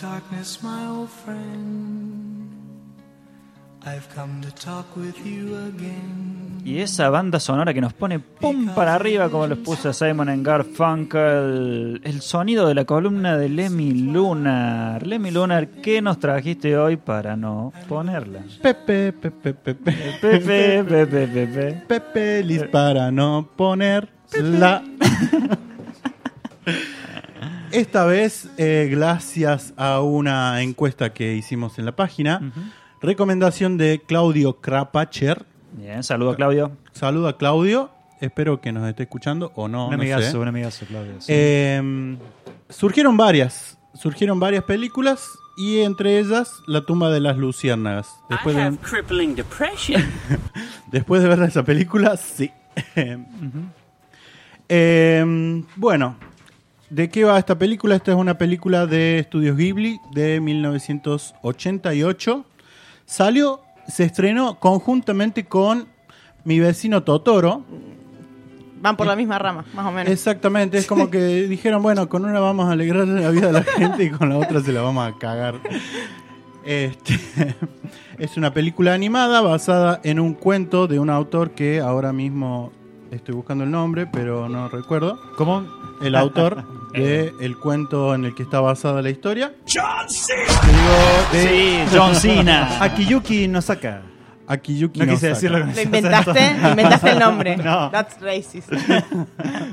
darkness, my old friend. I've come to talk with you again. Y esa banda sonora que nos pone pum para arriba, como los puso Simon en Garfunkel. El sonido de la columna de Lemmy Lunar. Lemmy Lunar, ¿qué nos trajiste hoy para no ponerla? Pepe, Pepe, Pepe, Pepe, Pepe, Pepe. Pepe, lis para no poner la. Esta vez, eh, gracias a una encuesta que hicimos en la página, recomendación de Claudio Krapacher. Bien, saludo a Claudio. Saludo a Claudio, espero que nos esté escuchando o no. un no amigazo, sé. un amigazo, Claudio. sí. Eh, surgieron varias, surgieron varias películas y entre ellas La tumba de las luciérnagas. Después I de, have crippling depression. después de ver esa película, sí. Eh, bueno, ¿de qué va esta película? Esta es una película de Estudios Ghibli de 1988. Salió, se estrenó conjuntamente con Mi vecino Totoro. Van por la misma rama, más o menos. Exactamente, es como que dijeron, bueno, con una vamos a alegrar la vida de la gente y con la otra se la vamos a cagar. Este, es una película animada basada en un cuento de un autor que ahora mismo estoy buscando el nombre, pero no recuerdo. ¿Cómo? El autor de el cuento en el que está basada la historia. Sí, John Cena. Akiyuki Nosaka. Akiyuki No quise Nosaka. decirlo con Lo inventaste, inventaste el nombre. No. That's racist.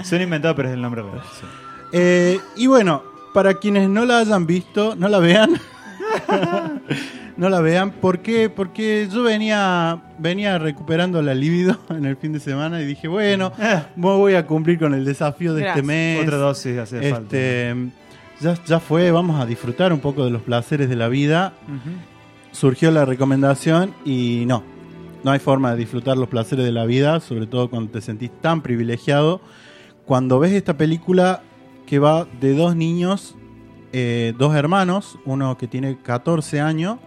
Suena inventado, pero es el nombre real. sí. Eh, y bueno, para quienes no la hayan visto, no la vean. No la vean. ¿Por qué? Porque yo venía, venía recuperando la libido en el fin de semana y dije, bueno, me voy a cumplir con el desafío de Gracias. este mes. Otra dosis hace falta. Este, ya, ya fue, vamos a disfrutar un poco de los placeres de la vida. Surgió la recomendación y no, no hay forma de disfrutar los placeres de la vida, sobre todo cuando te sentís tan privilegiado. Cuando ves esta película que va de dos niños, eh, dos hermanos, uno que tiene 14 años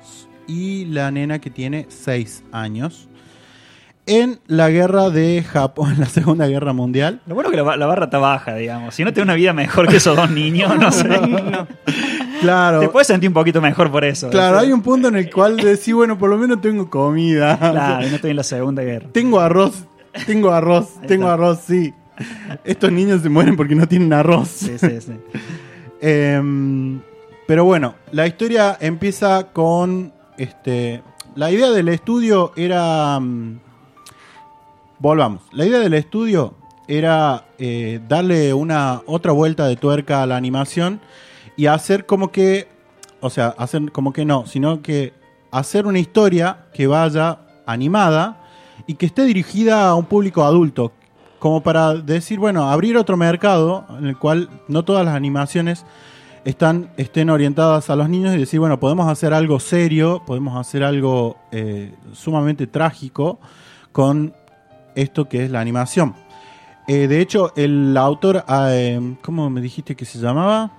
y la nena que tiene 6 años, en la guerra de Japón, en la Segunda Guerra Mundial. Lo bueno que la, ba- la barra está baja, digamos. Si no tenés una vida mejor que esos dos niños, no sé. Claro, Te puedes sentir un poquito mejor por eso. Claro, ¿sí? hay un punto en el cual decís, bueno, por lo menos tengo comida. Claro, y no estoy en la Segunda Guerra. Tengo arroz, tengo arroz, tengo arroz, sí. Estos niños se mueren porque no tienen arroz. Sí, sí, sí. Em, pero bueno, la historia empieza con este. La idea del estudio era. mm, volvamos. La idea del estudio era eh, darle una otra vuelta de tuerca a la animación y hacer como que. O sea, hacer como que no, sino que hacer una historia que vaya animada y que esté dirigida a un público adulto. Como para decir, bueno, abrir otro mercado en el cual no todas las animaciones están, estén orientadas a los niños y decir, bueno, podemos hacer algo serio, podemos hacer algo eh, sumamente trágico con esto que es la animación. Eh, de hecho, el autor, eh, ¿cómo me dijiste que se llamaba?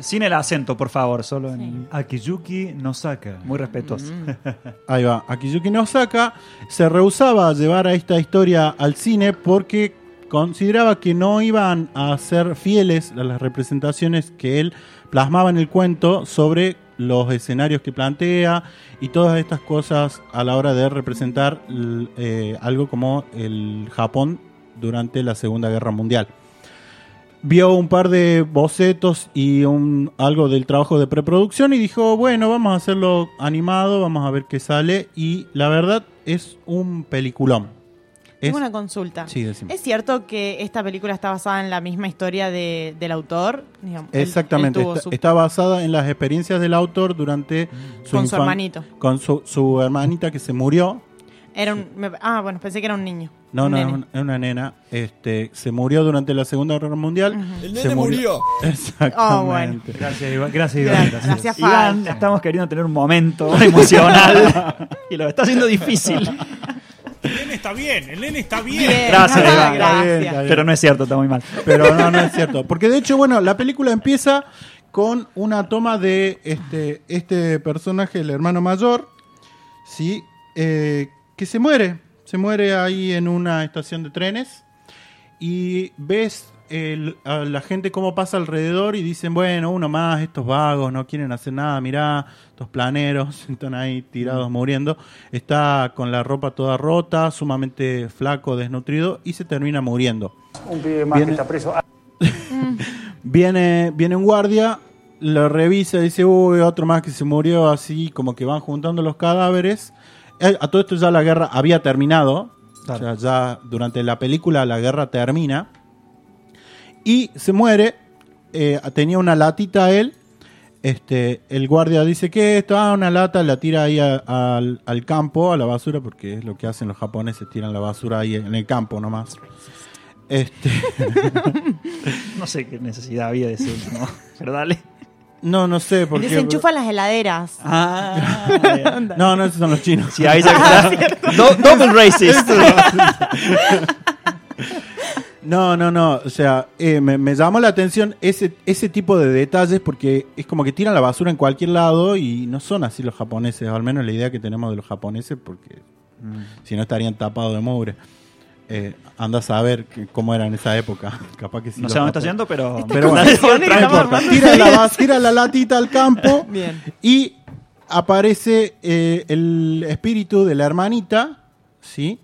Sin el acento, por favor, solo en... Akiyuki Nosaka. Muy respetuoso. Ahí va, Akiyuki Nosaka se rehusaba a llevar a esta historia al cine porque consideraba que no iban a ser fieles a las representaciones que él plasmaba en el cuento sobre los escenarios que plantea y todas estas cosas a la hora de representar eh, algo como el Japón durante la Segunda Guerra Mundial. Vio un par de bocetos y un, algo del trabajo de preproducción y dijo, bueno, vamos a hacerlo animado, vamos a ver qué sale. Y la verdad es un peliculón. Es- Tengo una consulta. Sí. ¿Es cierto que esta película está basada en la misma historia de- del autor? Digamos, Exactamente, él está, su- está basada en las experiencias del autor durante su Con su hermanito. Con su, su hermanita que se murió. Era un, me- ah, bueno, pensé que era un niño. No, no, es una, es una nena. Este, se murió durante la Segunda Guerra Mundial. El Se nene murió. Exactamente. Oh, bueno. Gracias, Iván. Gracias, Iván. Gracias, Gracias. Iván, estamos queriendo tener un momento emocional y lo está haciendo difícil. El nene está bien, el nene está bien. Bien. Gracias, Iván. Está bien, Gracias. está bien. Pero no es cierto, está muy mal. Pero no, no es cierto. Porque de hecho, bueno, la película empieza con una toma de este, este personaje, el hermano mayor, ¿sí? Eh, que se muere. Se muere ahí en una estación de trenes. Y ves el- a la gente cómo pasa alrededor y dicen, bueno, uno más, estos vagos no quieren hacer nada, mirá, estos planeros están ahí tirados muriendo. Está con la ropa toda rota, sumamente flaco, desnutrido y se termina muriendo. Un pibe más Viene- que está preso. Ah, Viene, viene un guardia, lo revisa dice, uy, otro más que se murió, así como que van juntando los cadáveres. Eh, A todo esto ya la guerra había terminado. O sea, ya durante la película la guerra termina. Y se muere. eh, tenía una latita él. Este, el guardia dice que esto, ah, una lata, la tira ahí a- al, al campo, a la basura, porque es lo que hacen los japoneses, tiran la basura ahí en el campo nomás. Este, No sé qué necesidad había de ese último. Pero dale. No, no sé, porque... Desenchufan las heladeras. Ah, No, no, esos son los chinos. sí, ahí ya está. Do- double racist. No, no, no. O sea, eh, me, me llamó la atención ese, ese tipo de detalles porque es como que tiran la basura en cualquier lado y no son así los japoneses, o al menos la idea que tenemos de los japoneses, porque si no estarían tapados de mugre. Eh, anda a saber que- cómo era en esa época. Capaz que sí No sé dónde está yendo, pero. Pero bueno, no. Tira la, bas- tira la latita al campo Bien. y aparece eh, el espíritu de la hermanita, ¿sí?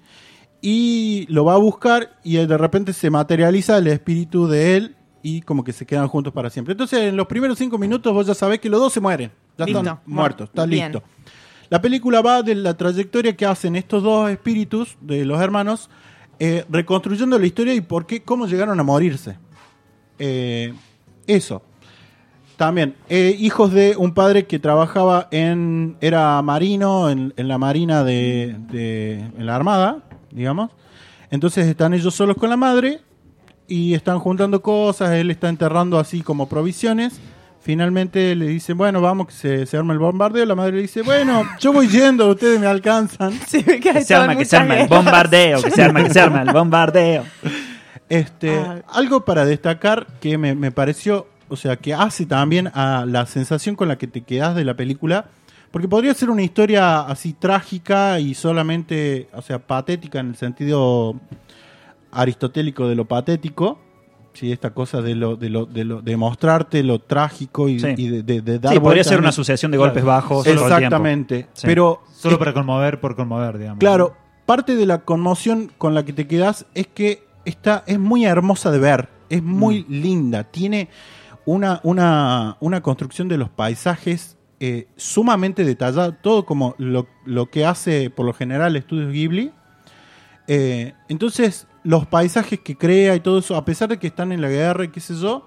Y lo va a buscar y de repente se materializa el espíritu de él y como que se quedan juntos para siempre. Entonces en los primeros cinco minutos vos ya sabés que los dos se mueren. Ya Listo. están muertos, está Bien. listo. La película va de la trayectoria que hacen estos dos espíritus de los hermanos, eh, reconstruyendo la historia y por qué, cómo llegaron a morirse. Eh, eso. También, eh, hijos de un padre que trabajaba en. era marino, en, la marina de, de- en la armada, digamos. Entonces están ellos solos con la madre y están juntando cosas, él está enterrando así como provisiones. Finalmente le dicen, bueno, vamos, que se, se arma el bombardeo. La madre le dice, bueno, yo voy yendo, ustedes me alcanzan. Que se arma, que se arma el bombardeo. Que se arma, que se arma el bombardeo. Este, Ah. algo para destacar que me, me pareció, o sea, que hace también a la sensación con la que te quedas de la película, porque podría ser una historia así trágica y solamente, o sea, patética en el sentido aristotélico de lo patético, sí, esta cosa de lo, de lo, de lo, de mostrarte lo trágico y, Sí. y de, de- de dar Sí, podría ser una asociación de golpes bajos. todo el tiempo. Exactamente, Sí. pero Solo para conmover por conmover, digamos. Claro, parte de la conmoción con la que te quedas es que esta es muy hermosa de ver, es muy linda, tiene una, una, una construcción de los paisajes eh, sumamente detallada, todo como lo, lo que hace por lo general Estudios Ghibli. Eh, entonces, los paisajes que crea y todo eso, a pesar de que están en la guerra y qué sé yo,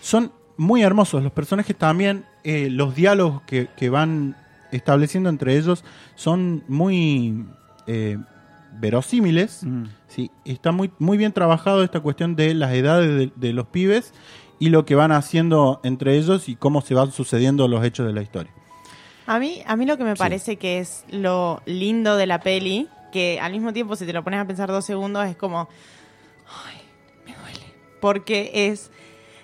son muy hermosos. Los personajes también, eh, los diálogos que, que van estableciendo entre ellos son muy eh, verosímiles. Mm. Sí, está muy, muy bien trabajado esta cuestión de las edades de, de los pibes y lo que van haciendo entre ellos y cómo se van sucediendo los hechos de la historia. A mí, a mí lo que me parece que es lo lindo de la peli, que al mismo tiempo si te lo pones a pensar dos segundos es como, ay, me duele. Porque es,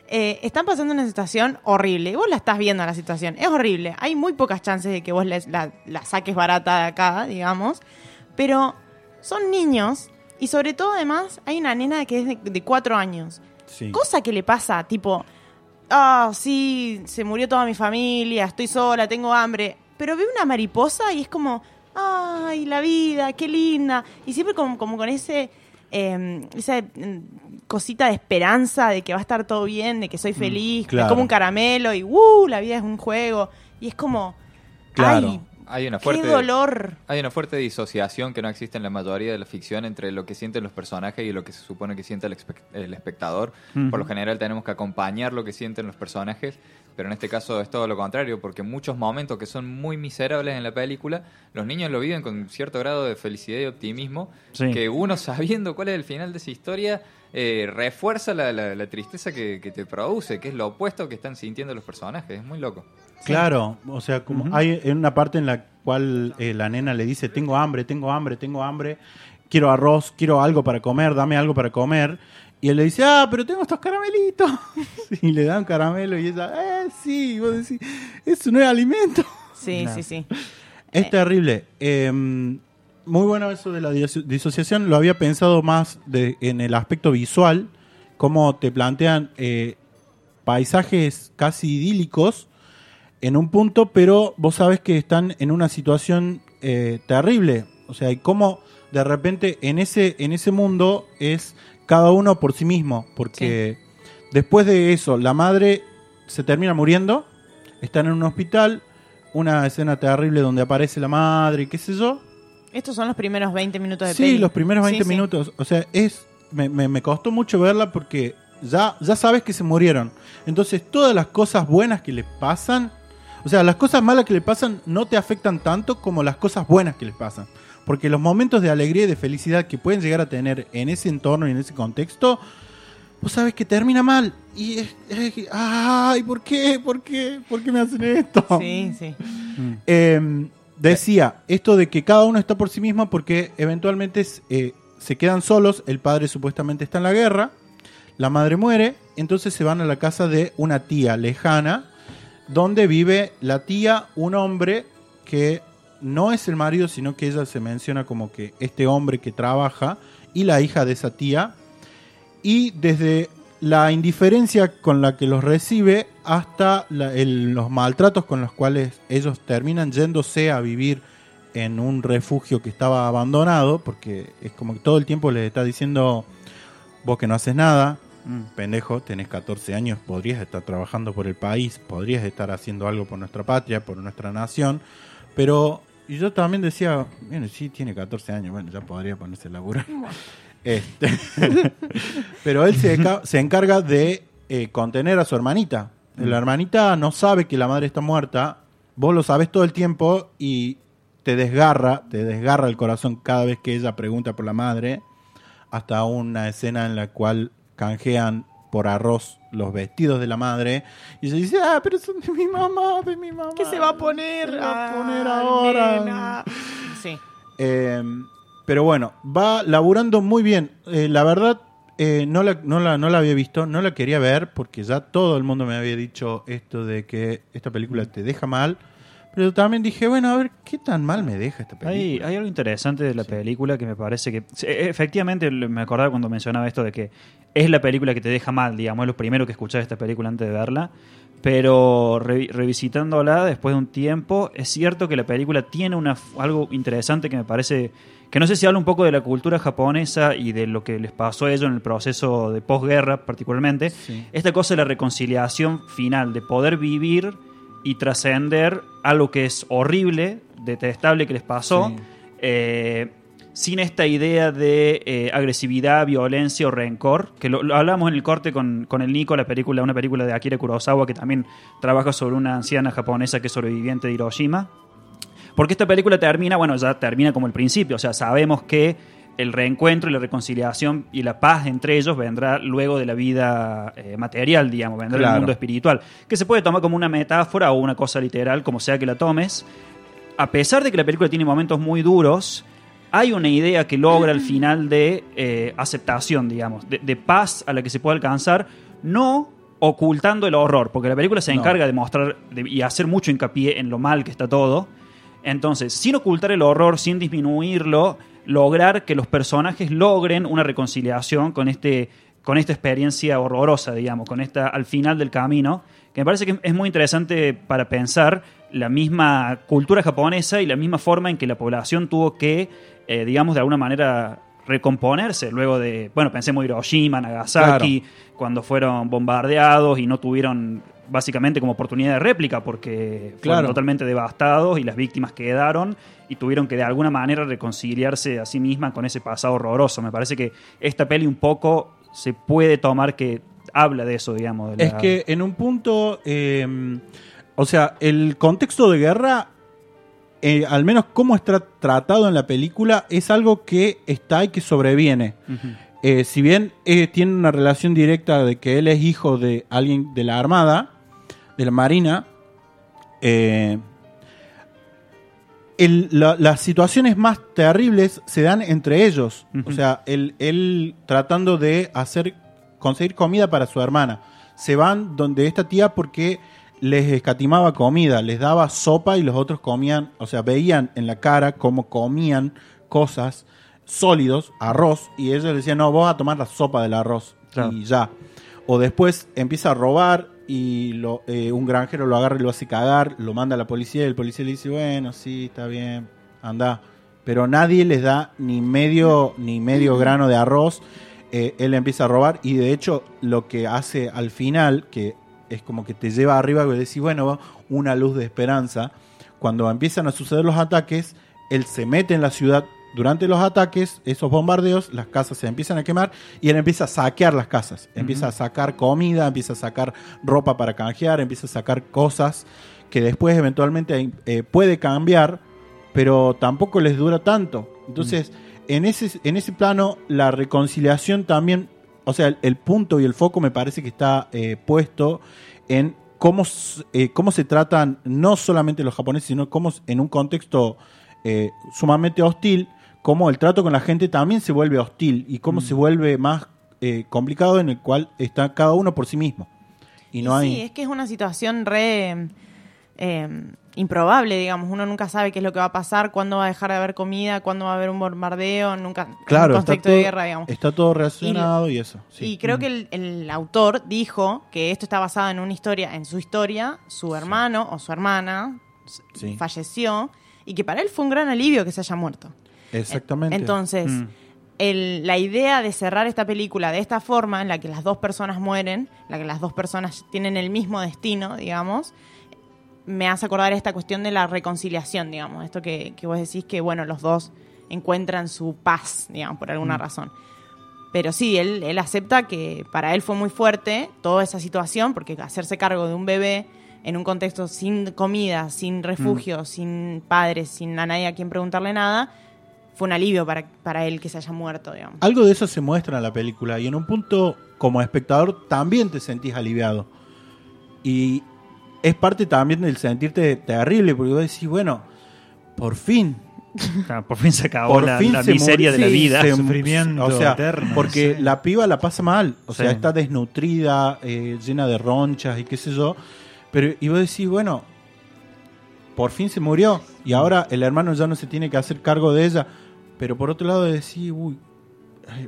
eh, están pasando una situación horrible. Y vos la estás viendo la situación, es horrible. Hay muy pocas chances de que vos la, la saques barata de acá, digamos. Pero son niños y sobre todo además hay una nena que es de, de cuatro años. Sí. Cosa que le pasa, tipo, ah, sí, se murió toda mi familia, estoy sola, tengo hambre. Pero ve una mariposa y es como, ay, la vida, qué linda. Y siempre como, como con ese, eh, esa mm, cosita de esperanza de que va a estar todo bien, de que soy feliz, que claro. como un caramelo y, uh, la vida es un juego. Y es como, Claro. ay, Hay una qué fuerte dolor. Hay una fuerte disociación que no existe en la mayoría de la ficción entre lo que sienten los personajes y lo que se supone que siente el, espe- el espectador. Por lo general tenemos que acompañar lo que sienten los personajes, pero en este caso es todo lo contrario, porque muchos momentos que son muy miserables en la película, los niños lo viven con cierto grado de felicidad y optimismo, Sí. que uno sabiendo cuál es el final de esa historia, eh, refuerza la, la- la tristeza que, que te produce, que es lo opuesto que están sintiendo los personajes. Es muy loco. Claro, o sea, como hay en una parte en la cual eh, la nena le dice, tengo hambre, tengo hambre, tengo hambre, quiero arroz, quiero algo para comer, dame algo para comer. Y él le dice, ah, pero tengo estos caramelitos. y le dan caramelo y ella, eh, sí, y vos decís, eso no es alimento. Sí, No. sí, sí. Es Eh. terrible. Eh, muy bueno eso de la diso- disociación. Lo había pensado más de, en el aspecto visual, cómo te plantean eh, paisajes casi idílicos en un punto, pero vos sabes que están en una situación eh, terrible. O sea, y cómo de repente en ese, en ese mundo es cada uno por sí mismo, porque después de eso la madre se termina muriendo, están en un hospital, una escena terrible donde aparece la madre, qué sé yo. Estos son los primeros 20 minutos de Sí, peli. los primeros 20 Sí, sí. minutos. O sea, es me, me- me costó mucho verla porque ya, ya sabes que se murieron. Entonces, todas las cosas buenas que le pasan, o sea, las cosas malas que le pasan no te afectan tanto como las cosas buenas que les pasan. Porque los momentos de alegría y de felicidad que pueden llegar a tener en ese entorno y en ese contexto, vos sabes que termina mal. Y es, es- ay, ¿por qué? ¿Por qué? ¿Por qué me hacen esto? Sí, sí. Eh, decía esto de que cada uno está por sí mismo porque eventualmente eh, se quedan solos, el padre supuestamente está en la guerra, la madre muere, entonces se van a la casa de una tía lejana, donde vive la tía, un hombre que no es el marido, sino que ella se menciona como que este hombre que trabaja y la hija de esa tía, y desde la indiferencia con la que los recibe hasta la- el- los maltratos con los cuales ellos terminan yéndose a vivir en un refugio que estaba abandonado, porque es como que todo el tiempo les está diciendo, vos que no haces nada, Mm. pendejo, tenés 14 años, podrías estar trabajando por el país, podrías estar haciendo algo por nuestra patria, por nuestra nación, pero y yo también decía, bueno, sí, tiene 14 años, bueno, ya podría ponerse a laburar. Este, pero él se, enca- se encarga de eh, contener a su hermanita. La hermanita no sabe que la madre está muerta, vos lo sabes todo el tiempo y te desgarra, te desgarra el corazón cada vez que ella pregunta por la madre, hasta una escena en la cual canjean por arroz los vestidos de la madre y se dice, ah, pero son de mi mamá, de mi mamá. ¿Qué se va a poner? ¿Qué se va a poner Ay, ahora? nena. Sí. Eh, pero bueno, va laburando muy bien. Eh, la verdad, eh, no, la, no, la, no la había visto, no la quería ver porque ya todo el mundo me había dicho esto de que esta película te deja mal. Pero también dije, bueno, a ver, ¿qué tan mal me deja esta película? hay algo interesante de la película que me parece que. e- Efectivamente, me acordaba cuando mencionaba esto de que es la película que te deja mal, digamos, es lo primero que escuchás de esta película antes de verla. Pero revi- revisitándola después de un tiempo, es cierto que la película tiene una, algo interesante que me parece. Que no sé si habla un poco de la cultura japonesa y de lo que les pasó a ellos en el proceso de posguerra, particularmente. Esta cosa de la reconciliación final, de poder vivir y trascender algo que es horrible, detestable que les pasó, Sí. eh, sin esta idea de eh, agresividad, violencia o rencor, que lo, lo hablamos en el corte con, con el Nico, la película, una película de Akira Kurosawa que también trabaja sobre una anciana japonesa que es sobreviviente de Hiroshima. Porque esta película termina, bueno, ya termina como el principio, o sea, sabemos que el reencuentro y la reconciliación y la paz entre ellos vendrá luego de la vida eh, material, digamos, vendrá Claro. del mundo espiritual, que se puede tomar como una metáfora o una cosa literal, como sea que la tomes. A pesar de que la película tiene momentos muy duros, hay una idea que logra al final de eh, aceptación, digamos, de, de paz a la que se puede alcanzar, no ocultando el horror, porque la película se No. encarga de mostrar de- y hacer mucho hincapié en lo mal que está todo. Entonces, sin ocultar el horror, sin disminuirlo, lograr que los personajes logren una reconciliación con este con esta experiencia horrorosa, digamos, con esta al final del camino, que me parece que es muy interesante para pensar la misma cultura japonesa y la misma forma en que la población tuvo que, eh, digamos, de alguna manera recomponerse luego de, bueno, pensemos Hiroshima, Nagasaki, cuando fueron bombardeados y no tuvieron básicamente como oportunidad de réplica porque fueron Claro. totalmente devastados y las víctimas quedaron y tuvieron que de alguna manera reconciliarse a sí misma con ese pasado horroroso. Me parece que esta peli un poco se puede tomar que habla de eso, digamos. de Es que en un punto, eh, o sea, el contexto de guerra, eh, al menos como está tratado en la película, es algo que está y que sobreviene. Eh, si bien eh, tiene una relación directa de que él es hijo de alguien de la Armada, de la Marina, eh, el- la- las situaciones más terribles se dan entre ellos. O sea, él, él tratando de hacer conseguir comida para su hermana. Se van donde esta tía porque les escatimaba comida, les daba sopa y los otros comían, o sea, veían en la cara cómo comían cosas sólidos, arroz, y ellos decían, no, vos vas a tomar la sopa del arroz. Claro. y ya. O después empieza a robar y lo, eh, un granjero lo agarra y lo hace cagar, lo manda a la policía y el policía le dice, bueno, sí, está bien, anda. Pero nadie les da ni medio, ni medio grano de arroz. Eh, él empieza a robar y de hecho lo que hace al final, que es como que te lleva arriba y decís, bueno, va, una luz de esperanza. Cuando empiezan a suceder los ataques, él se mete en la ciudad durante los ataques, esos bombardeos, las casas se empiezan a quemar y él empieza a saquear las casas. Empieza a sacar comida, empieza a sacar ropa para canjear, empieza a sacar cosas que después eventualmente eh, puede cambiar, pero tampoco les dura tanto. Entonces, en, ese, en ese plano, la reconciliación también, o sea, el, el punto y el foco me parece que está eh, puesto en cómo, eh, cómo se tratan no solamente los japoneses, sino cómo en un contexto eh, sumamente hostil, cómo el trato con la gente también se vuelve hostil y cómo se vuelve más eh, complicado en el cual está cada uno por sí mismo. Y no hay... Sí, es que es una situación re eh, improbable, digamos. Uno nunca sabe qué es lo que va a pasar, cuándo va a dejar de haber comida, cuándo va a haber un bombardeo, nunca. Claro, un está conflicto todo, de guerra, digamos. está todo relacionado y, eso. sí. Y creo que el, el autor dijo que esto está basado en una historia, en su historia, su hermano o su hermana Sí. falleció y que para él fue un gran alivio que se haya muerto. Exactamente. Entonces, Mm. el- la idea de cerrar esta película de esta forma, en la que las dos personas mueren, en la que las dos personas tienen el mismo destino, digamos, me hace acordar esta cuestión de la reconciliación, digamos. Esto que, que vos decís que, bueno, los dos encuentran su paz, digamos, por alguna razón. Pero sí, él, él acepta que para él fue muy fuerte toda esa situación, porque hacerse cargo de un bebé en un contexto sin comida, sin refugio, sin padres, sin a nadie a quien preguntarle nada, fue un alivio para, para él que se haya muerto, digamos. Algo de eso se muestra en la película y en un punto como espectador también te sentís aliviado. Y es parte también del sentirte terrible porque vos decís, bueno, por fin. Ah, Por fin se acabó Por la, fin la se miseria de la vida. se- Sufrimiento o sea, eterno, porque sí. la piba la pasa mal, o sea, Sí. está desnutrida, eh, llena de ronchas y qué sé yo. Pero y vos decís, bueno, por fin se murió y ahora el hermano ya no se tiene que hacer cargo de ella. Pero por otro lado decís, uy,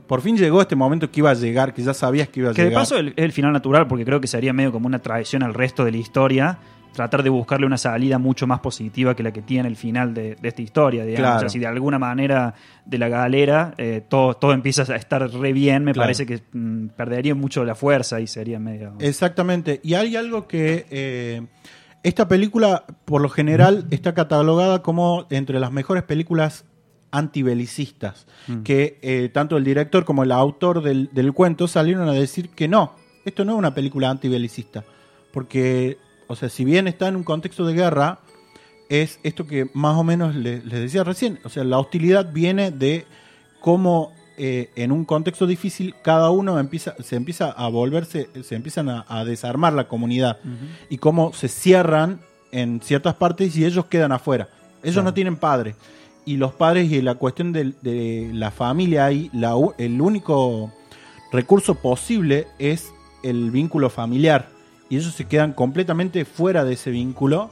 por fin llegó este momento que iba a llegar, que ya sabías que iba a Que de llegar. paso el- es el final natural, porque creo que sería medio como una traición al resto de la historia. Tratar de buscarle una salida mucho más positiva que la que tiene el final de, de esta historia, digamos. Claro. O sea, si de alguna manera de la galera eh, todo, todo empieza a estar re bien, me Claro. parece que mm, perdería mucho la fuerza y sería medio. Exactamente. Y hay algo que eh, esta película, por lo general, está catalogada como entre las mejores películas antibelicistas. Que eh, tanto el director como el autor del, del cuento salieron a decir que no, esto no es una película antibelicista. Porque, o sea, si bien está en un contexto de guerra, es esto que más o menos le- les decía recién. O sea, la hostilidad viene de cómo eh, en un contexto difícil cada uno empieza, se empieza a volverse, se empiezan a, a desarmar la comunidad y cómo se cierran en ciertas partes y ellos quedan afuera. Ellos no tienen padre. Y los padres y la cuestión de, la familia ahí, la el único recurso posible es el vínculo familiar. Y ellos se quedan completamente fuera de ese vínculo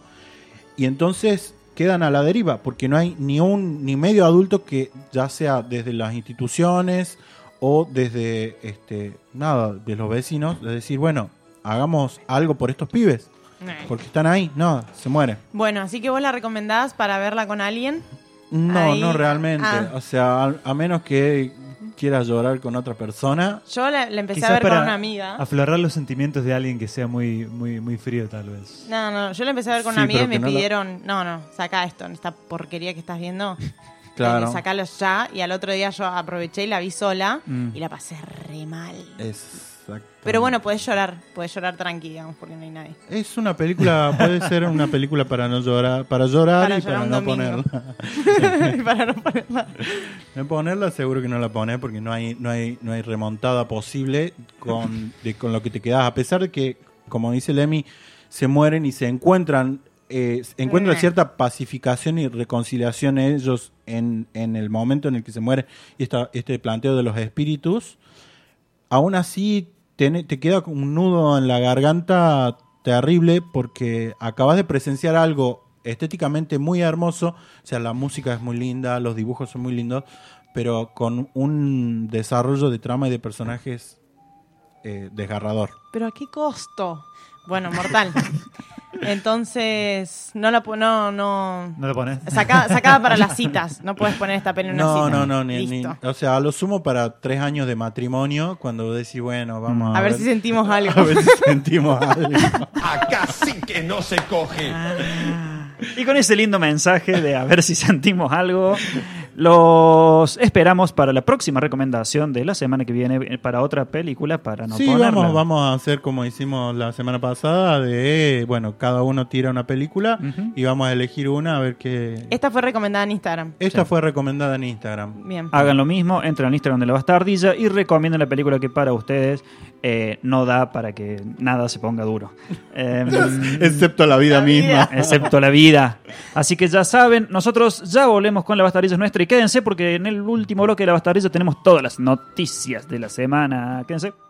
y entonces quedan a la deriva porque no hay ni un ni medio adulto que ya sea desde las instituciones o desde este nada de los vecinos de decir bueno hagamos algo por estos pibes porque están ahí no se mueren Bueno, así que vos la recomendás para verla con alguien. No Ahí- no realmente Ah. o sea a, a menos que quieras llorar con otra persona Yo la, la empecé Quizás a ver con una amiga. aflorar los sentimientos de alguien que sea muy, muy, muy frío, tal vez. No, no, yo la empecé a ver con Sí, una amiga y me lo- pidieron, no, no, saca esto, esta porquería que estás viendo. Claro. Eh, sacalo ya. Y al otro día yo aproveché y la vi sola Mm. y la pasé re mal. Exacto. Pero bueno, podés llorar, podés llorar tranqui, digamos, porque no hay nadie. es una película puede ser una película para no llorar para llorar Para y llorar para no ponerla para no ponerla. No ponerla seguro que no la pones porque no hay, no hay, no hay remontada posible con, de- con lo que te quedas. A pesar de que, como dice Lemmy, se mueren y se encuentran, eh, encuentran Mm. cierta pacificación y reconciliación ellos en, en el momento en el que se muere y esta, este planteo de los espíritus. Aún así, te, te queda un nudo en la garganta terrible porque acabas de presenciar algo estéticamente muy hermoso, o sea, la música es muy linda, los dibujos son muy lindos, pero con un desarrollo de trama y de personajes eh, desgarrador. Pero ¿a qué costo? Bueno, mortal. Entonces, no la pu- no, no. ¿No lo pones? Sacada, sacada para las citas. No puedes poner esta peli en una No, cita. no, no, ni, ni- o sea, a lo sumo para tres años de matrimonio, cuando decís, bueno, vamos a, A ver si sentimos algo. a ver si sentimos algo. Acá sí que no se coge. Y con ese lindo mensaje de a ver si sentimos algo, los esperamos para la próxima recomendación de la semana que viene eh, para otra película para no sí, ponerla. vamos, vamos a hacer como hicimos la semana pasada, de, bueno, cada uno tira una película y vamos a elegir una a ver qué... Esta fue recomendada en Instagram. Esta fue recomendada en Instagram. Bien. Hagan lo mismo, entren al Instagram de la Bastardilla y recomienden la película que para ustedes eh, no da para que nada se ponga duro. Em, Excepto la vida La misma. vida. excepto la Así que ya saben, nosotros ya volvemos con la Bastardilla nuestra y quédense porque en el último bloque de la Bastardilla tenemos todas las noticias de la semana. Quédense.